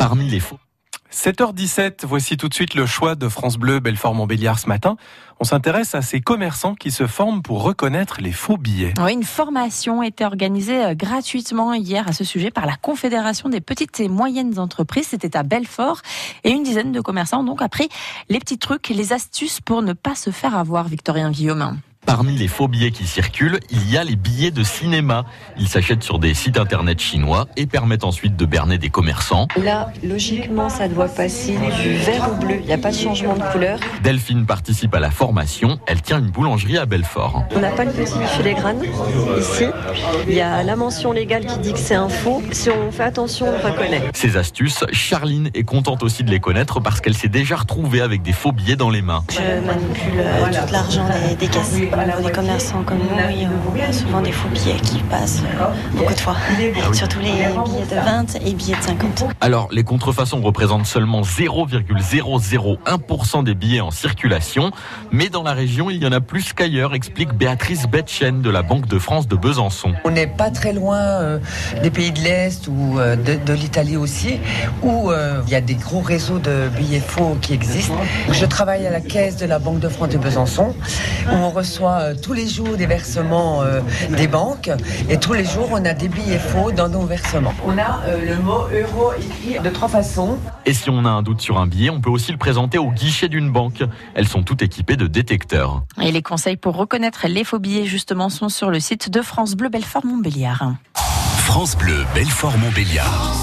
parmi les faux. 7h17, voici tout de suite le choix de France Bleu Belfort-Montbéliard ce matin. On s'intéresse à ces commerçants qui se forment pour reconnaître les faux billets. Oui, une formation a été organisée euh, gratuitement hier à ce sujet par la Confédération des petites et moyennes entreprises. C'était à Belfort et une dizaine de commerçants ont donc appris les petits trucs, les astuces pour ne pas se faire avoir, Victorien Guillaume. Parmi les faux billets qui circulent, il y a les billets de cinéma. Ils s'achètent sur des sites internet chinois et permettent ensuite de berner des commerçants. Là, logiquement, ça doit passer du vert au bleu. Il n'y a pas de changement de couleur. Delphine participe à la formation. Elle tient une boulangerie à Belfort. On n'a pas le petit filigrane ici. Il y a la mention légale qui dit que c'est un faux. Si on fait attention, on reconnaît. Ces astuces, Charline est contente aussi de les connaître parce qu'elle s'est déjà retrouvée avec des faux billets dans les mains. Je manipule euh, tout l'argent des, des caisses. Pour des commerçants comme nous, oui, on voit souvent des faux billets qui passent euh, beaucoup de fois. Surtout les billets de 20 et billets de 50. Alors, les contrefaçons représentent seulement 0,001% des billets en circulation, mais dans la région, il y en a plus qu'ailleurs, explique Béatrice Betchen de la Banque de France de Besançon. On n'est pas très loin euh, des pays de l'Est ou euh, de, de l'Italie aussi, où euh, il y a des gros réseaux de billets faux qui existent. Je travaille à la caisse de la Banque de France de Besançon, où on reçoit euh, tous les jours des versements euh, des banques, et tous les jours on a des billets faux dans nos versements. On a euh, le mot euro écrit de trois façons. Et si on a un doute sur un billet, on peut aussi le présenter au guichet d'une banque. Elles sont toutes équipées de détecteurs. Et les conseils pour reconnaître les faux billets, justement, sont sur le site de France Bleu Belfort Montbéliard. France Bleu Belfort Montbéliard.